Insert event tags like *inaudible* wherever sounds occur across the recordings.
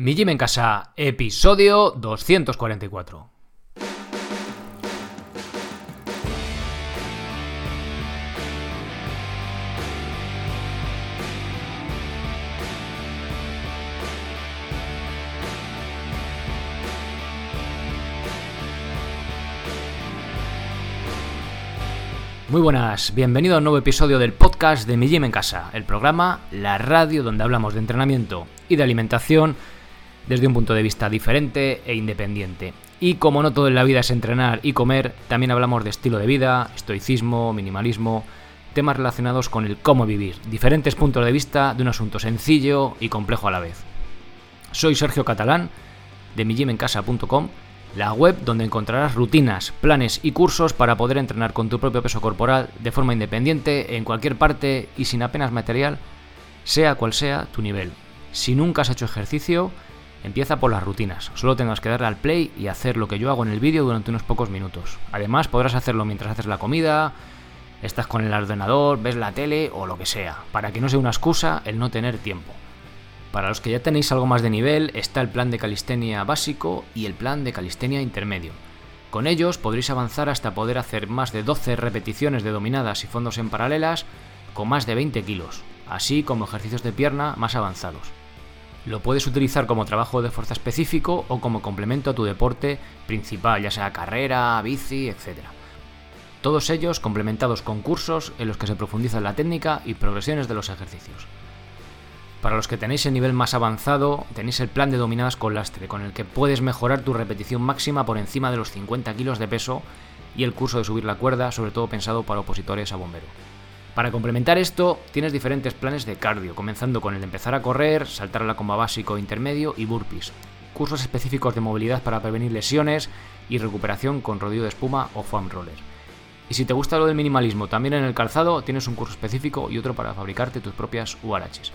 Mi Gym en Casa, episodio 244. Muy buenas, bienvenido a un nuevo episodio del podcast de Mi Gym en Casa, el programa, la radio donde hablamos de entrenamiento y de alimentación desde un punto de vista diferente e independiente. Y como no todo en la vida es entrenar y comer, también hablamos de estilo de vida, estoicismo, minimalismo, temas relacionados con el cómo vivir, diferentes puntos de vista de un asunto sencillo y complejo a la vez. Soy Sergio Catalán de mijimencasa.com la web donde encontrarás rutinas, planes y cursos para poder entrenar con tu propio peso corporal de forma independiente, en cualquier parte y sin apenas material, sea cual sea tu nivel. Si nunca has hecho ejercicio, empieza por las rutinas. Solo tendrás que darle al play y hacer lo que yo hago en el vídeo durante unos pocos minutos. Además, podrás hacerlo mientras haces la comida, estás con el ordenador, ves la tele o lo que sea, para que no sea una excusa el no tener tiempo. Para los que ya tenéis algo más de nivel, está el plan de calistenia básico y el plan de calistenia intermedio. Con ellos podréis avanzar hasta poder hacer más de 12 repeticiones de dominadas y fondos en paralelas con más de 20 kilos, así como ejercicios de pierna más avanzados. Lo puedes utilizar como trabajo de fuerza específico o como complemento a tu deporte principal, ya sea carrera, bici, etc. Todos ellos complementados con cursos en los que se profundiza la técnica y progresiones de los ejercicios. Para los que tenéis el nivel más avanzado, tenéis el plan de dominadas con lastre, con el que puedes mejorar tu repetición máxima por encima de los 50 kilos de peso y el curso de subir la cuerda, sobre todo pensado para opositores a bombero. Para complementar esto, tienes diferentes planes de cardio, comenzando con el de empezar a correr, saltar a la comba básico intermedio y burpees. Cursos específicos de movilidad para prevenir lesiones y recuperación con rodillo de espuma o foam roller. Y si te gusta lo del minimalismo, también en el calzado tienes un curso específico y otro para fabricarte tus propias URHs.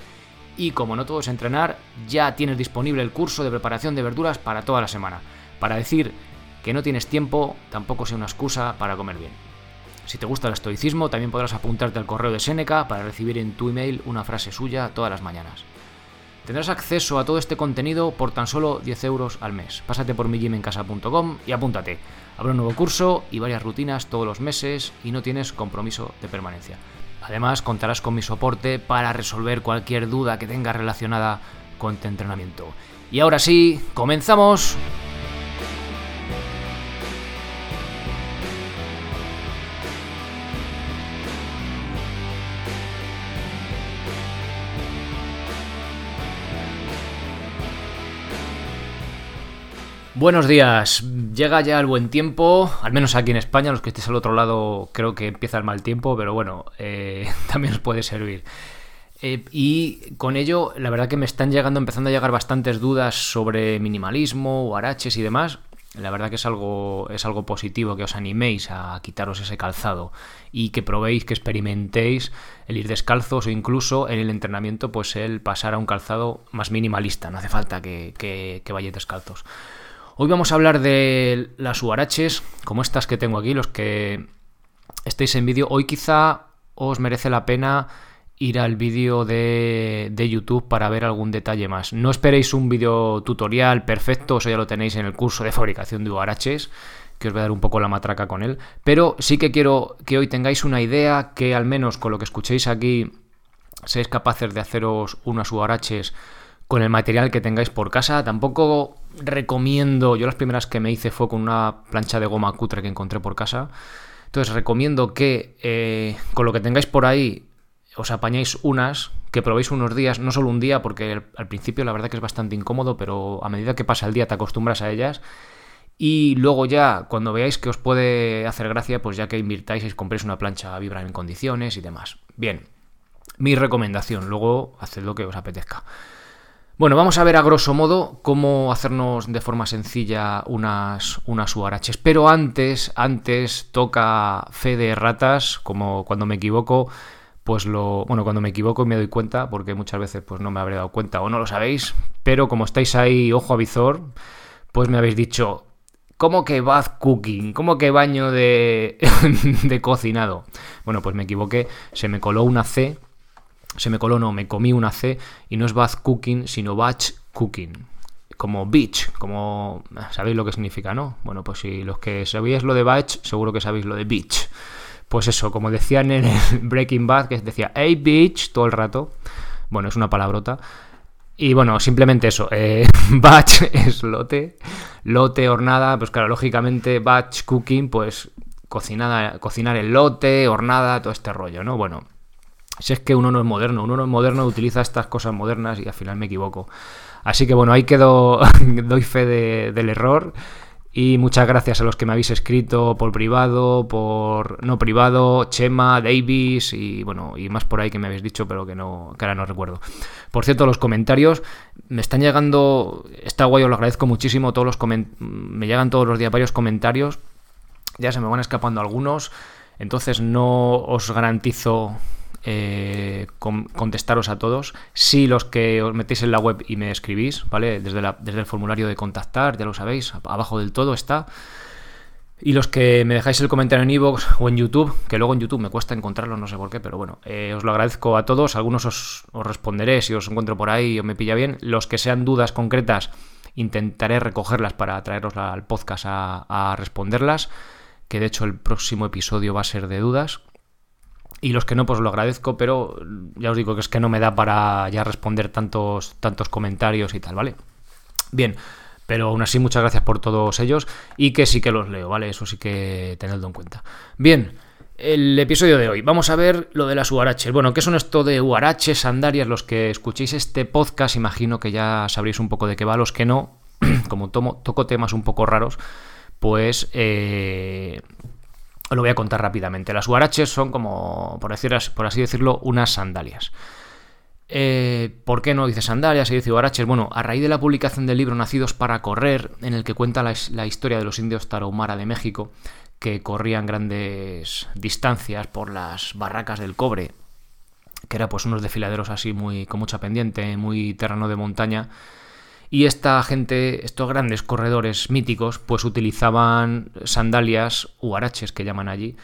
Y como no todo es entrenar, ya tienes disponible el curso de preparación de verduras para toda la semana. Para decir que no tienes tiempo, tampoco sea una excusa para comer bien. Si te gusta el estoicismo, también podrás apuntarte al correo de Seneca para recibir en tu email una frase suya todas las mañanas. Tendrás acceso a todo este contenido por tan solo 10 euros al mes. Pásate por mijimencasa.com y apúntate. Habrá un nuevo curso y varias rutinas todos los meses y no tienes compromiso de permanencia. Además, contarás con mi soporte para resolver cualquier duda que tengas relacionada con tu entrenamiento. Y ahora sí, comenzamos. Buenos días, llega ya el buen tiempo, al menos aquí en España, los que estéis al otro lado creo que empieza el mal tiempo, pero bueno, eh, *laughs* también os puede servir. Eh, y con ello, la verdad que me están llegando, empezando a llegar bastantes dudas sobre minimalismo, huaraches y demás. La verdad que es algo, es algo positivo que os animéis a quitaros ese calzado y que probéis, que experimentéis el ir descalzos o incluso en el entrenamiento, pues el pasar a un calzado más minimalista. No hace falta que vayáis descalzos. Hoy vamos a hablar de las huaraches, como estas que tengo aquí, los que estéis en vídeo. Hoy quizá os merece la pena ir al vídeo de, YouTube para ver algún detalle más. No esperéis un vídeo tutorial perfecto, eso ya lo tenéis en el curso de fabricación de huaraches, que os voy a dar un poco la matraca con él. Pero sí que quiero que hoy tengáis una idea, que al menos con lo que escuchéis aquí, seáis capaces de haceros unas huaraches con el material que tengáis por casa. Tampoco recomiendo, yo las primeras que me hice fue con una plancha de goma cutre que encontré por casa. Entonces recomiendo que eh, con lo que tengáis por ahí os apañáis unas, que probéis unos días, no solo un día, porque al principio la verdad que es bastante incómodo, pero a medida que pasa el día te acostumbras a ellas. Y luego ya, cuando veáis que os puede hacer gracia, pues ya que invirtáis y compréis una plancha a en condiciones y demás. Bien, mi recomendación, luego haced lo que os apetezca. Bueno, vamos a ver a grosso modo cómo hacernos de forma sencilla unas, unas URHs. Pero antes, antes toca fe de ratas, como cuando me equivoco, pues lo. Bueno, cuando me equivoco me doy cuenta, porque muchas veces pues no me habré dado cuenta o no lo sabéis. Pero como estáis ahí, ojo a visor, pues me habéis dicho. ¿Cómo que bath cooking? ¿Cómo que baño de, *laughs* de cocinado? Bueno, pues me equivoqué, se me coló una C se me coló, no, me comí una C y no es bath cooking, sino batch cooking. como beach, como... ¿Sabéis lo que significa, no? Bueno, pues si los que sabéis lo de batch, seguro que sabéis lo de beach. Pues eso, como decían en el *laughs* Breaking Bad, que decía, hey beach, todo el rato. Bueno, es una palabrota. Y bueno, simplemente eso. Eh, *laughs* batch es lote. Lote, hornada. Pues claro, lógicamente, batch cooking, pues cocinada, cocinar el lote, hornada, todo este rollo, ¿no? Bueno, si es que uno no es moderno, uno no es moderno, utiliza estas cosas modernas y al final me equivoco. Así que bueno, ahí quedo, *laughs* doy fe del error. Y muchas gracias a los que me habéis escrito por privado, por no privado, Chema, Davis y bueno, y más por ahí que me habéis dicho, pero que no, que ahora no recuerdo. Por cierto, los comentarios me están llegando, está guay, os lo agradezco muchísimo, todos los me llegan todos los días varios comentarios, ya se me van escapando algunos, entonces no os garantizo eh, contestaros a todos. Si los que os metéis en la web y me escribís, ¿vale? Desde, desde el formulario de contactar, ya lo sabéis, abajo del todo está. Y los que me dejáis el comentario en iVoox o en YouTube, que luego en YouTube me cuesta encontrarlo, no sé por qué, pero bueno, eh, os lo agradezco a todos. Algunos os, responderé si os encuentro por ahí o me pilla bien. Los que sean dudas concretas, intentaré recogerlas para traeros al podcast a, a responderlas. Que de hecho el próximo episodio va a ser de dudas. Y los que no, pues lo agradezco, pero ya os digo que es que no me da para ya responder tantos, tantos comentarios y tal, ¿vale? Bien, pero aún así muchas gracias por todos ellos y que sí que los leo, ¿vale? Eso sí que tenedlo en cuenta. Bien, el episodio de hoy. Vamos a ver lo de las URHs. Bueno, ¿qué son esto de URHs, sandalias? Los que escuchéis este podcast, imagino que ya sabréis un poco de qué va. Los que no, *clears throat* como tomo, toco temas un poco raros, pues eh, lo voy a contar rápidamente. Las huaraches son como, por, decir, por así decirlo, unas sandalias. Eh, ¿Por qué no dice sandalias y dice huaraches? Bueno, a raíz de la publicación del libro Nacidos para Correr, en el que cuenta la, historia de los indios tarahumara de México, que corrían grandes distancias por las barracas del cobre, que era pues unos desfiladeros así muy con mucha pendiente, muy terreno de montaña, y esta gente, estos grandes corredores míticos, pues utilizaban sandalias huaraches que llaman allí,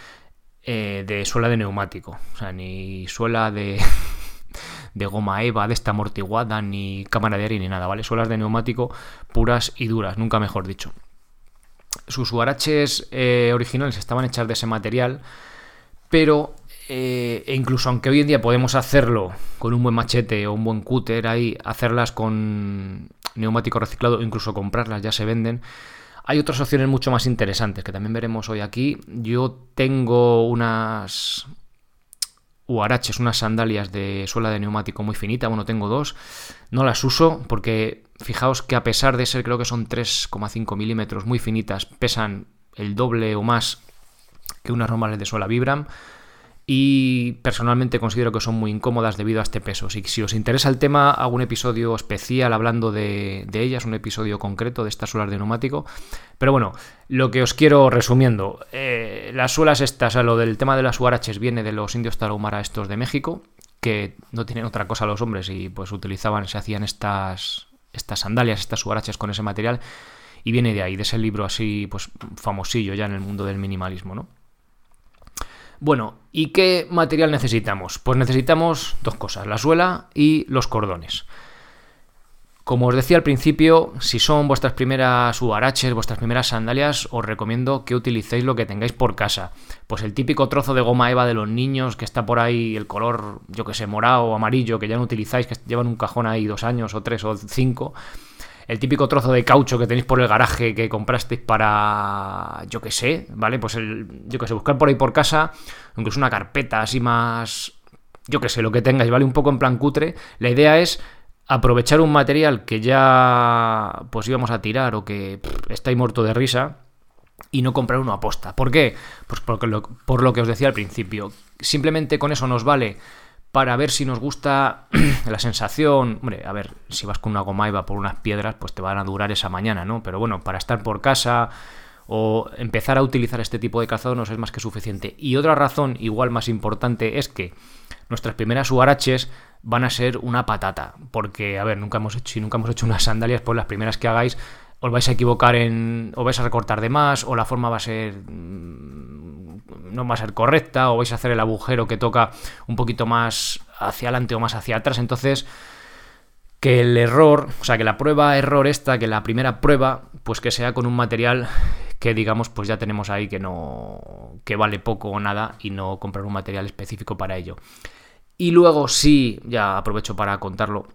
eh, de suela de neumático. O sea, ni suela de, *laughs* de goma eva, de esta amortiguada, ni cámara de aire, ni nada, ¿vale? Suelas de neumático puras y duras, nunca mejor dicho. Sus huaraches eh, originales estaban hechas de ese material, pero eh, e incluso aunque hoy en día podemos hacerlo con un buen machete o un buen cúter ahí, hacerlas con neumático reciclado, incluso comprarlas ya se venden. Hay otras opciones mucho más interesantes que también veremos hoy aquí. Yo tengo unas huaraches, unas sandalias de suela de neumático muy finita, bueno, tengo dos. No las uso porque fijaos que a pesar de ser creo que son 3,5 milímetros muy finitas, pesan el doble o más que unas normales de suela Vibram y personalmente considero que son muy incómodas debido a este peso. Si, si os interesa el tema, hago un episodio especial hablando de, ellas, un episodio concreto de estas suelas de neumático. Pero bueno, lo que os quiero resumiendo, eh, las suelas estas, o lo del tema de las huaraches viene de los indios tarahumara estos de México, que no tienen otra cosa los hombres y pues utilizaban, se hacían estas, estas sandalias, estas huaraches con ese material y viene de ahí, de ese libro así pues famosillo ya en el mundo del minimalismo, ¿no? Bueno, ¿y qué material necesitamos? Pues necesitamos dos cosas, la suela y los cordones. Como os decía al principio, si son vuestras primeras huaraches, vuestras primeras sandalias, os recomiendo que utilicéis lo que tengáis por casa. Pues el típico trozo de goma eva de los niños que está por ahí, el color, yo que sé, morado o amarillo, que ya no utilizáis, que llevan un cajón ahí dos años o tres o cinco el típico trozo de caucho que tenéis por el garaje que comprasteis para, yo qué sé, ¿vale? Pues el, yo qué sé, buscar por ahí por casa, incluso una carpeta así más, yo qué sé, lo que tengáis, ¿vale? Un poco en plan cutre. La idea es aprovechar un material que ya pues íbamos a tirar o que está ahí muerto de risa y no comprar uno a posta. ¿Por qué? Pues porque por lo que os decía al principio. Simplemente con eso nos vale para ver si nos gusta *clears throat* la sensación. Hombre, a ver, si vas con una goma y va por unas piedras, pues te van a durar esa mañana, ¿no? Pero bueno, para estar por casa o empezar a utilizar este tipo de calzado nos es más que suficiente. Y otra razón, igual más importante, es que nuestras primeras huaraches van a ser una patata. Porque, a ver, nunca hemos hecho, si nunca hemos hecho unas sandalias, pues las primeras que hagáis os vais a equivocar en. o vais a recortar de más, o la forma va a ser. Mm, no va a ser correcta, o vais a hacer el agujero que toca un poquito más hacia adelante o más hacia atrás. Entonces, que el error, o sea, que la prueba error esta, que la primera prueba, pues que sea con un material que digamos pues ya tenemos ahí que no que vale poco o nada y no comprar un material específico para ello. Y luego sí, ya aprovecho para contarlo.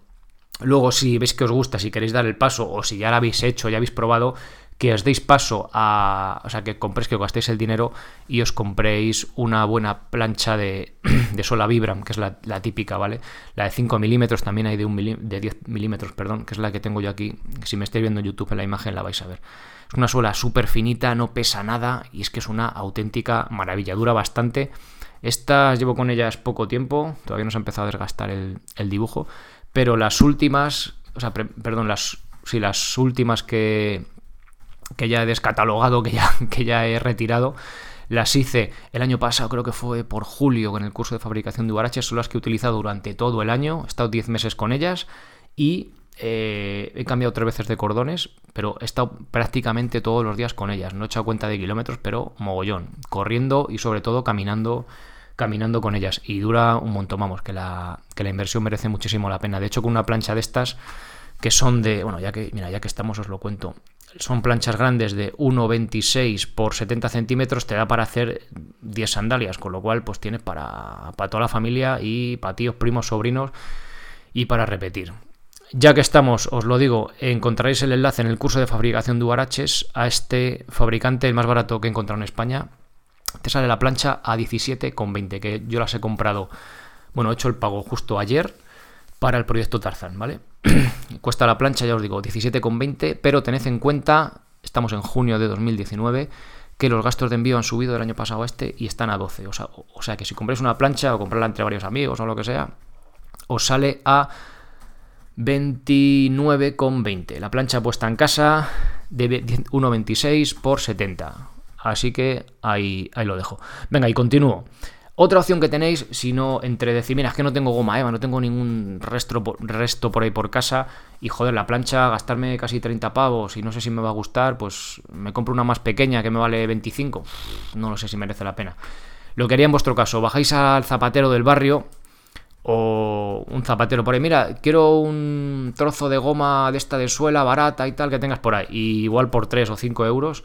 Luego si veis que os gusta, si queréis dar el paso o si ya lo habéis hecho, ya habéis probado, que os deis paso a. O sea, que compréis, que gastéis el dinero y os compréis una buena plancha de, *clears throat* de sola Vibram, que es la, típica, ¿vale? La de 5 milímetros, también hay de, un de 10 milímetros, perdón, que es la que tengo yo aquí. Si me estáis viendo en YouTube en la imagen la vais a ver. Es una suela súper finita, no pesa nada y es que es una auténtica maravilla. Dura bastante. Estas llevo con ellas poco tiempo, todavía no se ha empezado a desgastar el, dibujo, pero las últimas, o sea, perdón, las, sí, las últimas que, que ya he descatalogado, que ya, *laughs* que ya he retirado. Las hice el año pasado, creo que fue por julio, con el curso de fabricación de huaraches. Son las que he utilizado durante todo el año. He estado 10 meses con ellas y eh, he cambiado tres veces de cordones, pero he estado prácticamente todos los días con ellas. No he echado cuenta de kilómetros, pero mogollón. Corriendo y sobre todo caminando caminando con ellas. Y dura un montón, vamos, que la, que la inversión merece muchísimo la pena. De hecho, con una plancha de estas que son de, bueno, ya que, mira, ya que estamos os lo cuento, son planchas grandes de 1,26 por 70 centímetros, te da para hacer 10 sandalias, con lo cual pues tienes para, para toda la familia y para tíos, primos, sobrinos y para repetir. Ya que estamos, os lo digo, encontraréis el enlace en el curso de fabricación de Huaraches a este fabricante, el más barato que he encontrado en España. Te sale la plancha a 17,20, que yo las he comprado, bueno, he hecho el pago justo ayer para el proyecto Tarzan, ¿vale? *clears throat* Cuesta la plancha, ya os digo, 17,20, pero tened en cuenta, estamos en junio de 2019, que los gastos de envío han subido del año pasado a este y están a 12. O sea, que si compráis una plancha o comprarla entre varios amigos o lo que sea, os sale a 29,20. La plancha puesta en casa de 1,26 por 70. Así que ahí, ahí lo dejo. Venga, y continúo. Otra opción que tenéis, si no, entre decir, mira, es que no tengo goma Eva, no tengo ningún resto, resto por ahí por casa, y joder, la plancha, gastarme casi 30 pavos y no sé si me va a gustar, pues me compro una más pequeña que me vale 25. No lo sé si merece la pena. Lo que haría en vuestro caso, bajáis al zapatero del barrio o un zapatero por ahí, mira, quiero un trozo de goma de esta de suela barata y tal que tengas por ahí, y igual por 3 o 5 euros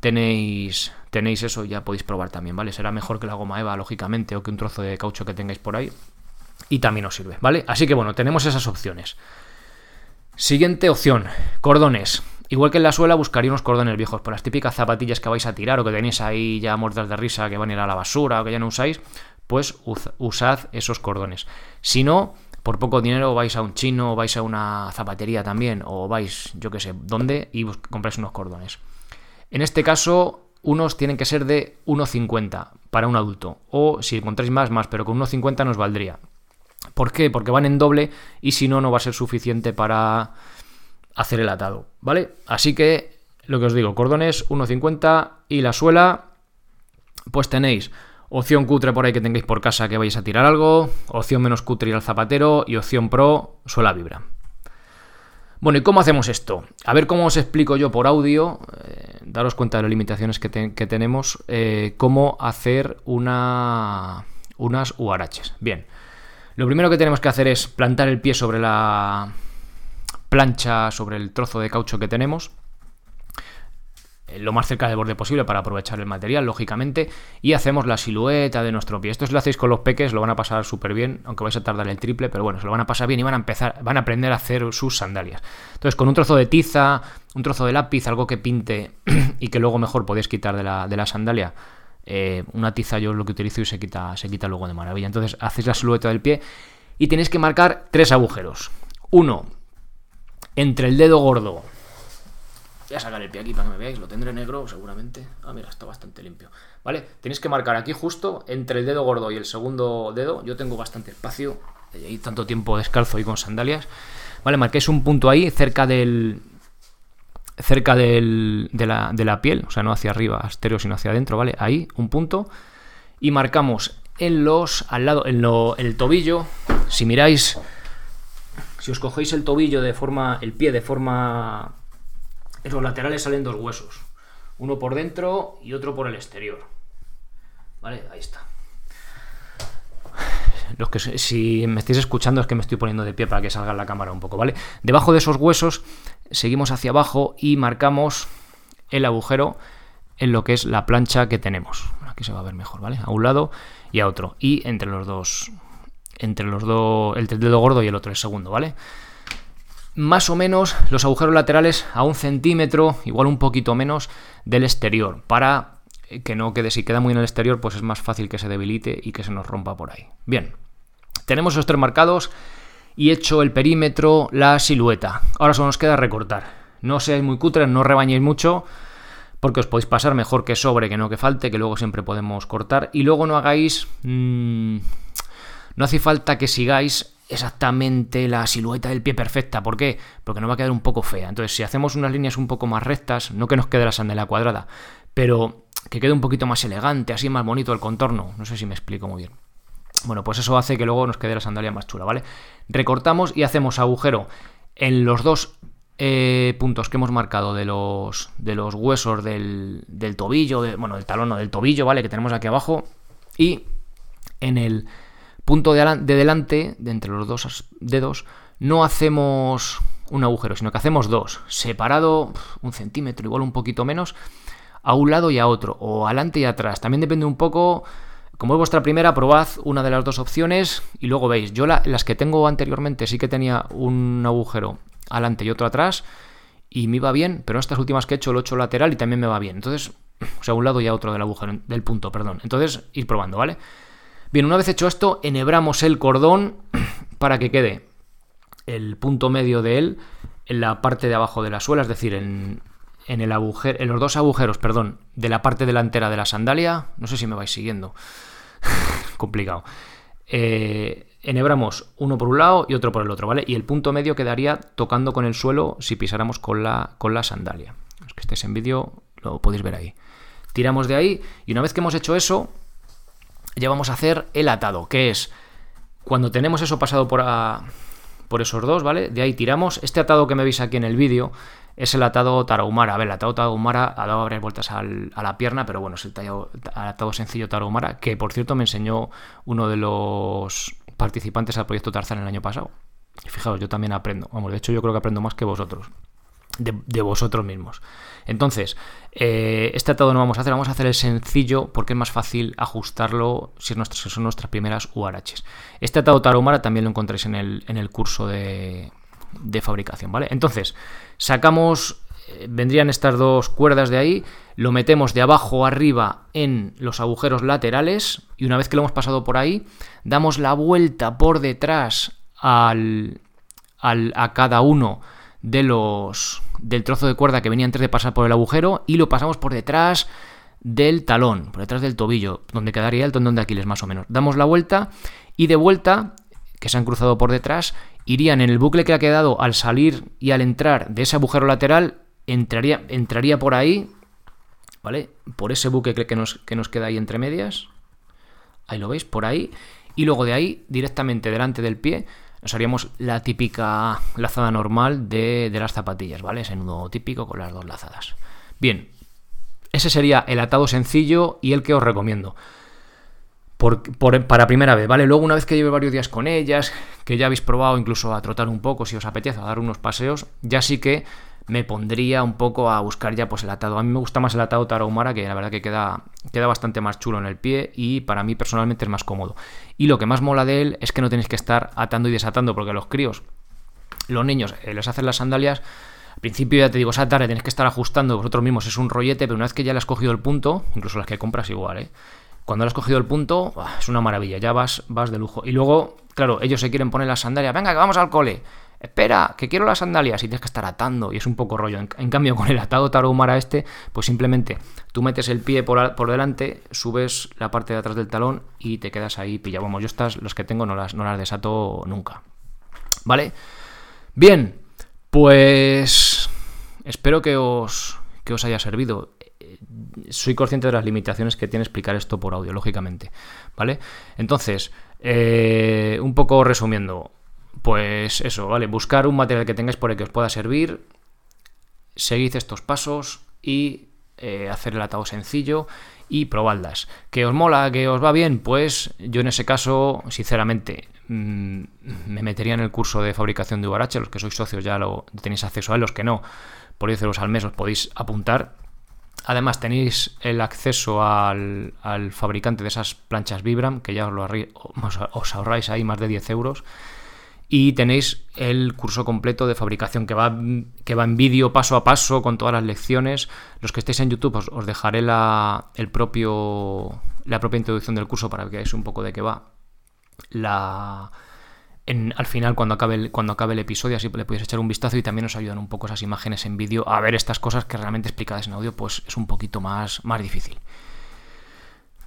tenéis, tenéis eso ya podéis probar también, ¿vale? Será mejor que la goma Eva, lógicamente, o que un trozo de caucho que tengáis por ahí. Y también os sirve, ¿vale? Así que bueno, tenemos esas opciones. Siguiente opción, cordones. Igual que en la suela, buscaría unos cordones viejos. Por las típicas zapatillas que vais a tirar o que tenéis ahí ya muertas de risa que van a ir a la basura o que ya no usáis, pues usad esos cordones. Si no, por poco dinero vais a un chino, vais a una zapatería también, o vais, yo qué sé, dónde, y compráis unos cordones. En este caso, unos tienen que ser de 1,50 para un adulto. O si encontráis más, más, pero con 1,50 nos valdría. ¿Por qué? Porque van en doble y si no, no va a ser suficiente para hacer el atado. ¿Vale? Así que, lo que os digo, cordones 1,50 y la suela, pues tenéis opción cutre por ahí que tengáis por casa que vais a tirar algo, opción menos cutre ir al zapatero y opción pro suela vibra. Bueno, ¿y cómo hacemos esto? A ver cómo os explico yo por audio, eh, daros cuenta de las limitaciones que, tenemos, eh, cómo hacer una, unas UARHs. Bien, lo primero que tenemos que hacer es plantar el pie sobre la plancha, sobre el trozo de caucho que tenemos. Eh, lo más cerca del borde posible para aprovechar el material, lógicamente, y hacemos la silueta de nuestro pie. Esto si lo hacéis con los peques, lo van a pasar súper bien, aunque vais a tardar el triple, pero bueno, se lo van a pasar bien y van a empezar, van a aprender a hacer sus sandalias. Entonces, con un trozo de tiza, un trozo de lápiz, algo que pinte *clears throat* y que luego mejor podéis quitar de la, de la sandalia, eh, una tiza yo lo que utilizo y se quita, se quita luego de maravilla. Entonces, hacéis la silueta del pie y tenéis que marcar tres agujeros. Uno, entre el dedo gordo Voy a sacar el pie aquí para que me veáis, lo tendré negro seguramente. Ah, mira, está bastante limpio. ¿Vale? Tenéis que marcar aquí justo entre el dedo gordo y el segundo dedo. Yo tengo bastante espacio, y tanto tiempo descalzo y con sandalias. ¿Vale? Marquéis un punto ahí cerca del, cerca del, de, la, de, la, piel, o sea, no hacia arriba, estéreo, sino hacia adentro, ¿vale? Ahí, un punto. Y marcamos en los, al lado, en lo, el tobillo, si miráis, si os cogéis el tobillo de forma, el pie de forma en los laterales salen dos huesos. Uno por dentro y otro por el exterior. ¿Vale? Ahí está. los que si me estáis escuchando es que me estoy poniendo de pie para que salga la cámara un poco, ¿vale? Debajo de esos huesos seguimos hacia abajo y marcamos el agujero en lo que es la plancha que tenemos. Aquí se va a ver mejor, ¿vale? A un lado y a otro. Y entre los dos, entre los dos, el dedo gordo y el otro, el segundo, ¿vale? Más o menos los agujeros laterales a un centímetro, igual un poquito menos, del exterior, para que no quede, si queda muy en el exterior, pues es más fácil que se debilite y que se nos rompa por ahí. Bien, tenemos esos tres marcados y hecho el perímetro, la silueta. Ahora solo nos queda recortar. No seáis muy cutres, no rebañéis mucho, porque os podéis pasar mejor que sobre, que no que falte, que luego siempre podemos cortar. Y luego no hagáis... Mmm, no hace falta que sigáis exactamente la silueta del pie perfecta. ¿Por qué? Porque nos va a quedar un poco fea. Entonces, si hacemos unas líneas un poco más rectas, no que nos quede la sandalia cuadrada, pero que quede un poquito más elegante, así más bonito el contorno. No sé si me explico muy bien. Bueno, pues eso hace que luego nos quede la sandalia más chula, ¿vale? Recortamos y hacemos agujero en los dos eh, puntos que hemos marcado de los, de los huesos del, tobillo, bueno, del talón o del tobillo, ¿vale? Que tenemos aquí abajo. Y en el punto de, de delante, de entre los dos dedos, no hacemos un agujero, sino que hacemos dos, separado un centímetro, igual un poquito menos, a un lado y a otro, o adelante y atrás. También depende un poco, como es vuestra primera, probad una de las dos opciones y luego veis. Yo las que tengo anteriormente sí que tenía un agujero adelante y otro atrás y me iba bien, pero estas últimas que he hecho lo he hecho lateral y también me va bien. Entonces, o sea, un lado y a otro del agujero, del punto, perdón. Entonces, ir probando, ¿vale? Bien, una vez hecho esto, enhebramos el cordón *clears throat* para que quede el punto medio de él en la parte de abajo de la suela, es decir, en, en, el agujero, en los dos agujeros, perdón, de la parte delantera de la sandalia. No sé si me vais siguiendo. *laughs* Complicado. Eh, enhebramos uno por un lado y otro por el otro, ¿vale? Y el punto medio quedaría tocando con el suelo si pisáramos con la, con la sandalia. Es que estéis en vídeo, lo podéis ver ahí. Tiramos de ahí y una vez que hemos hecho eso, ya vamos a hacer el atado, que es cuando tenemos eso pasado por, por esos dos, ¿vale? De ahí tiramos. Este atado que me veis aquí en el vídeo es el atado Tarahumara. A ver, el atado Tarahumara ha dado varias vueltas a la pierna, pero bueno, es el, atado sencillo Tarahumara, que por cierto me enseñó uno de los participantes al proyecto Tarzan el año pasado. Y fijaos, yo también aprendo. Vamos, de hecho yo creo que aprendo más que vosotros. De, vosotros mismos. Entonces, eh, este atado no vamos a hacer, vamos a hacer el sencillo porque es más fácil ajustarlo si, son nuestras primeras URHs. Este atado Tarahumara también lo encontráis en el, en el curso de, de fabricación, ¿vale? Entonces, sacamos, eh, vendrían estas dos cuerdas de ahí, lo metemos de abajo arriba en los agujeros laterales y una vez que lo hemos pasado por ahí, damos la vuelta por detrás al, al, a cada uno de los del trozo de cuerda que venía antes de pasar por el agujero y lo pasamos por detrás del talón, por detrás del tobillo, donde quedaría el tendón de Aquiles más o menos. Damos la vuelta y de vuelta, que se han cruzado por detrás, irían en el bucle que ha quedado al salir y al entrar de ese agujero lateral, entraría, entraría por ahí, ¿vale? Por ese bucle que nos, que nos queda ahí entre medias. Ahí lo veis, por ahí. Y luego de ahí, directamente delante del pie, nos haríamos la típica lazada normal de, las zapatillas, ¿vale? Ese nudo típico con las dos lazadas. Bien, ese sería el atado sencillo y el que os recomiendo para primera vez, ¿vale? Luego, una vez que lleve varios días con ellas, que ya habéis probado incluso a trotar un poco, si os apetece, a dar unos paseos, ya sí que me pondría un poco a buscar ya pues el atado. A mí me gusta más el atado Tarahumara, que la verdad que queda, queda bastante más chulo en el pie y para mí personalmente es más cómodo. Y lo que más mola de él es que no tenéis que estar atando y desatando, porque los críos, los niños, eh, les hacen las sandalias. Al principio ya te digo, esa tarde tenéis que estar ajustando vosotros mismos, es un rollete, pero una vez que ya le has cogido el punto, incluso las que compras igual, ¿eh? Cuando le has cogido el punto, es una maravilla, ya vas, vas de lujo. Y luego, claro, ellos se quieren poner las sandalias, venga, que vamos al cole. Espera, que quiero las sandalias y tienes que estar atando y es un poco rollo. En, cambio, con el atado tarahumara este, pues simplemente tú metes el pie por, por, delante, subes la parte de atrás del talón y te quedas ahí pillado. Vamos, yo estas, los que tengo, no las, no las desato nunca. ¿Vale? Bien, pues espero que os, que os haya servido soy consciente de las limitaciones que tiene explicar esto por audio, lógicamente. ¿Vale? Entonces, eh, un poco resumiendo, pues eso, ¿vale? Buscar un material que tengáis por el que os pueda servir, seguid estos pasos y eh, hacer el atado sencillo y probarlas. ¿Que os mola, que os va bien? Pues yo en ese caso, sinceramente, mm, me metería en el curso de fabricación de URH, los que sois socios ya lo tenéis acceso a él, los que no, por 10 euros al mes os podéis apuntar. Además tenéis el acceso al, fabricante de esas planchas Vibram, que ya os, lo os ahorráis ahí más de 10 euros. Y tenéis el curso completo de fabricación que va, que va en vídeo paso a paso con todas las lecciones. Los que estéis en YouTube os, dejaré la, el propio, la propia introducción del curso para que veáis un poco de qué va. La, al final, cuando acabe, el, cuando acabe el episodio, así le podéis echar un vistazo y también os ayudan un poco esas imágenes en vídeo a ver estas cosas que realmente explicadas en audio, pues es un poquito más, más difícil.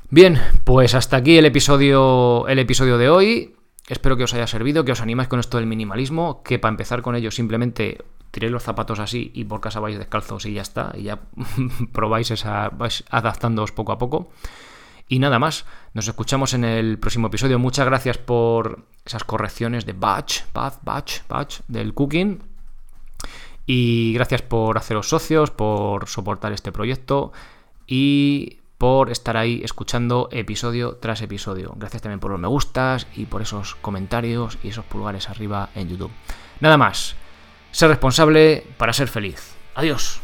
Bien, pues hasta aquí el episodio, el episodio de hoy. Espero que os haya servido, que os animáis con esto del minimalismo, que para empezar con ello simplemente tiréis los zapatos así y por casa vais descalzos y ya está, y ya *laughs* probáis esa, vais adaptándoos poco a poco. Y nada más, nos escuchamos en el próximo episodio. Muchas gracias por esas correcciones de batch, batch, batch, batch del cooking. Y gracias por haceros socios, por soportar este proyecto y por estar ahí escuchando episodio tras episodio. Gracias también por los me gustas y por esos comentarios y esos pulgares arriba en YouTube. Nada más, ser responsable para ser feliz. Adiós.